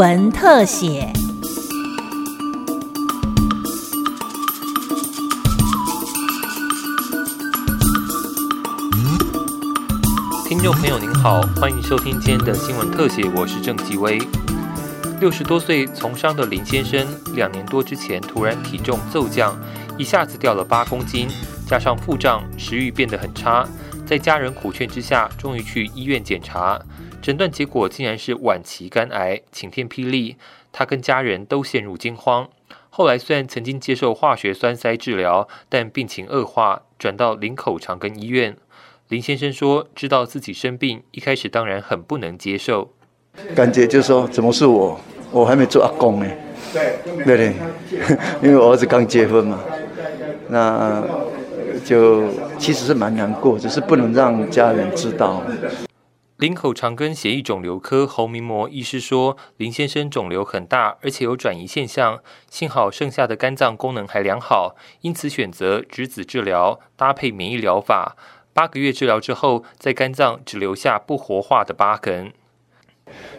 闻特写。听众朋友您好，欢迎收听今天的新闻特写，我是郑继威。六十多岁从商的林先生，两年多之前突然体重骤降，一下子掉了八公斤，加上腹胀，食欲变得很差。在家人苦劝之下，终于去医院检查，诊断结果竟然是晚期肝癌，晴天霹雳。他跟家人都陷入惊慌。后来虽然曾经接受化学栓塞治疗，但病情恶化，转到林口长庚医院。林先生说：“知道自己生病，一开始当然很不能接受，感觉就是说，怎么是我？我还没做阿公呢。对对，因为我儿子刚结婚嘛，那就其实是蛮难过，只是不能让家人知道。”林口长庚血液肿瘤科侯明模医师说：“林先生肿瘤很大，而且有转移现象，幸好剩下的肝脏功能还良好，因此选择质子治疗搭配免疫疗法。”八个月治疗之后，在肝脏只留下不活化的疤痕。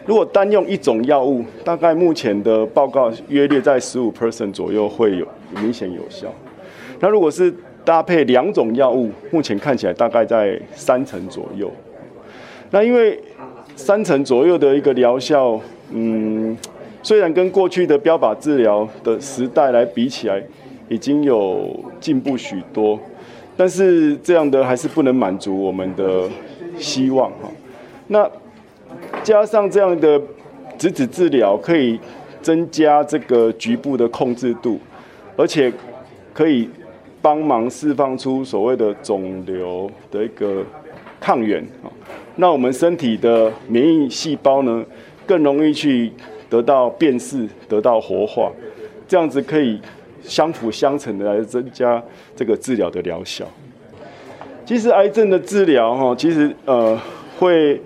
如果单用一种药物，大概目前的报告约略在十五 percent 左右会有明显有效。那如果是搭配两种药物，目前看起来大概在三成左右。那因为三成左右的一个疗效，嗯，虽然跟过去的标靶治疗的时代来比起来，已经有进步许多。但是这样的还是不能满足我们的希望哈。那加上这样的质子治疗，可以增加这个局部的控制度，而且可以帮忙释放出所谓的肿瘤的一个抗原啊。那我们身体的免疫细胞呢，更容易去得到辨识、得到活化，这样子可以。相辅相成的来增加这个治疗的疗效。其实癌症的治疗哈，其实呃会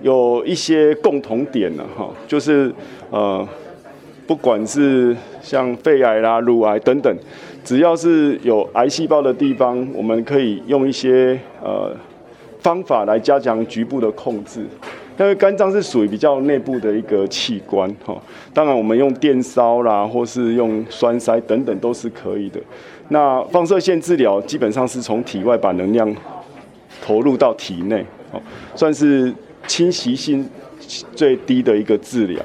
有一些共同点呢哈，就是呃不管是像肺癌啦、乳癌等等，只要是有癌细胞的地方，我们可以用一些呃方法来加强局部的控制。因为肝脏是属于比较内部的一个器官，哈，当然我们用电烧啦，或是用栓塞等等都是可以的。那放射线治疗基本上是从体外把能量投入到体内，哦，算是侵袭性最低的一个治疗，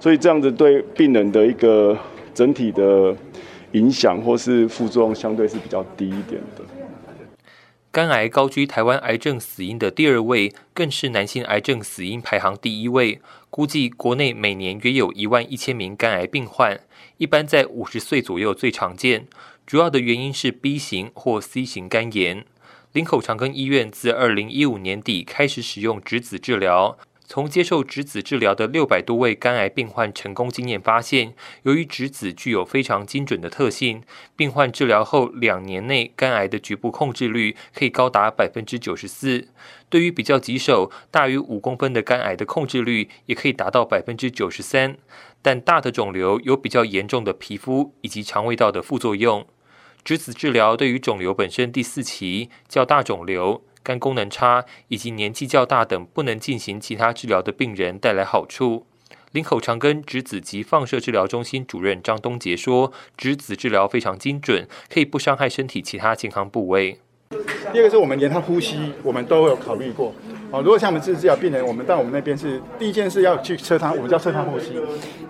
所以这样子对病人的一个整体的影响或是副作用相对是比较低一点的。肝癌高居台湾癌症死因的第二位，更是男性癌症死因排行第一位。估计国内每年约有一万一千名肝癌病患，一般在五十岁左右最常见。主要的原因是 B 型或 C 型肝炎。林口长庚医院自二零一五年底开始使用质子治疗。从接受质子治疗的六百多位肝癌病患成功经验发现，由于质子具有非常精准的特性，病患治疗后两年内肝癌的局部控制率可以高达百分之九十四。对于比较棘手、大于五公分的肝癌的控制率也可以达到百分之九十三。但大的肿瘤有比较严重的皮肤以及肠胃道的副作用。质子治疗对于肿瘤本身第四期较大肿瘤。肝功能差以及年纪较大等不能进行其他治疗的病人带来好处。林口长庚质子及放射治疗中心主任张东杰说：“质子治疗非常精准，可以不伤害身体其他健康部位。第二个是我们连他呼吸，我们都有考虑过。哦，如果像我们质子治疗病人，我们到我们那边是第一件事要去测他，我们叫测他呼吸，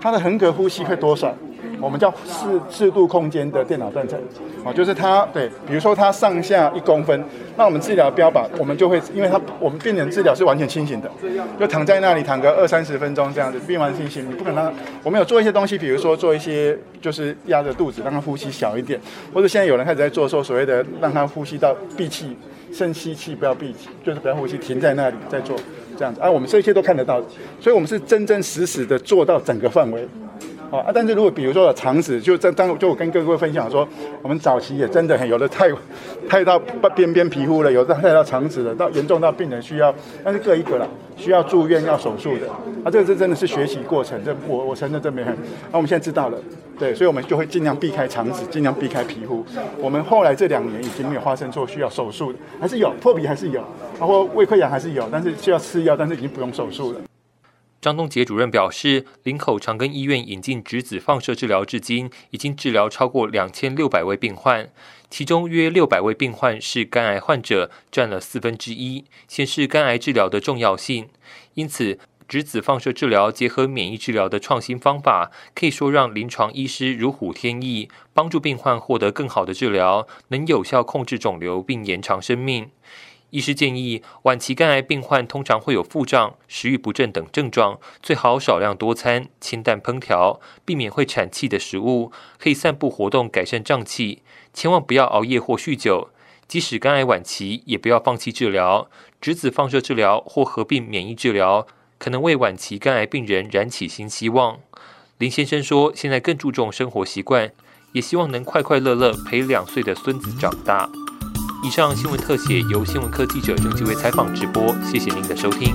他的横膈呼吸会多少？我们叫适适度空间的电脑断层，啊，就是它对，比如说它上下一公分，那我们治疗标靶，我们就会，因为它我们病人治疗是完全清醒的，就躺在那里躺个二三十分钟这样子，病完清醒，你不可能，我们有做一些东西，比如说做一些就是压着肚子让他呼吸小一点，或者现在有人开始在做说所谓的让他呼吸到闭气，深吸气不要闭气，就是不要呼吸停在那里在做这样子，啊，我们这些都看得到，所以我们是真真实实的做到整个范围。哦啊，但是如果比如说肠子，就在当就我跟各位分享说，我们早期也真的很有的太，太到边边皮肤了，有的太到肠子了，到严重到病人需要，但是各一个了，需要住院要手术的，啊，这个是真的是学习过程，这我我承认这没很，那我们现在知道了，对，所以我们就会尽量避开肠子，尽量避开皮肤。我们后来这两年已经没有发生做需要手术的，还是有破皮还是有，包括胃溃疡还是有，但是需要吃药，但是已经不用手术了。张东杰主任表示，林口长庚医院引进质子放射治疗至今，已经治疗超过两千六百位病患，其中约六百位病患是肝癌患者，占了四分之一，显示肝癌治疗的重要性。因此，质子放射治疗结合免疫治疗的创新方法，可以说让临床医师如虎添翼，帮助病患获得更好的治疗，能有效控制肿瘤并延长生命。医师建议，晚期肝癌病患通常会有腹胀、食欲不振等症状，最好少量多餐、清淡烹调，避免会产气的食物，可以散步活动改善胀气。千万不要熬夜或酗酒。即使肝癌晚期，也不要放弃治疗。质子放射治疗或合并免疫治疗，可能为晚期肝癌病人燃起新希望。林先生说，现在更注重生活习惯，也希望能快快乐乐陪两岁的孙子长大。以上新闻特写由新闻科记者郑继伟采访直播，谢谢您的收听。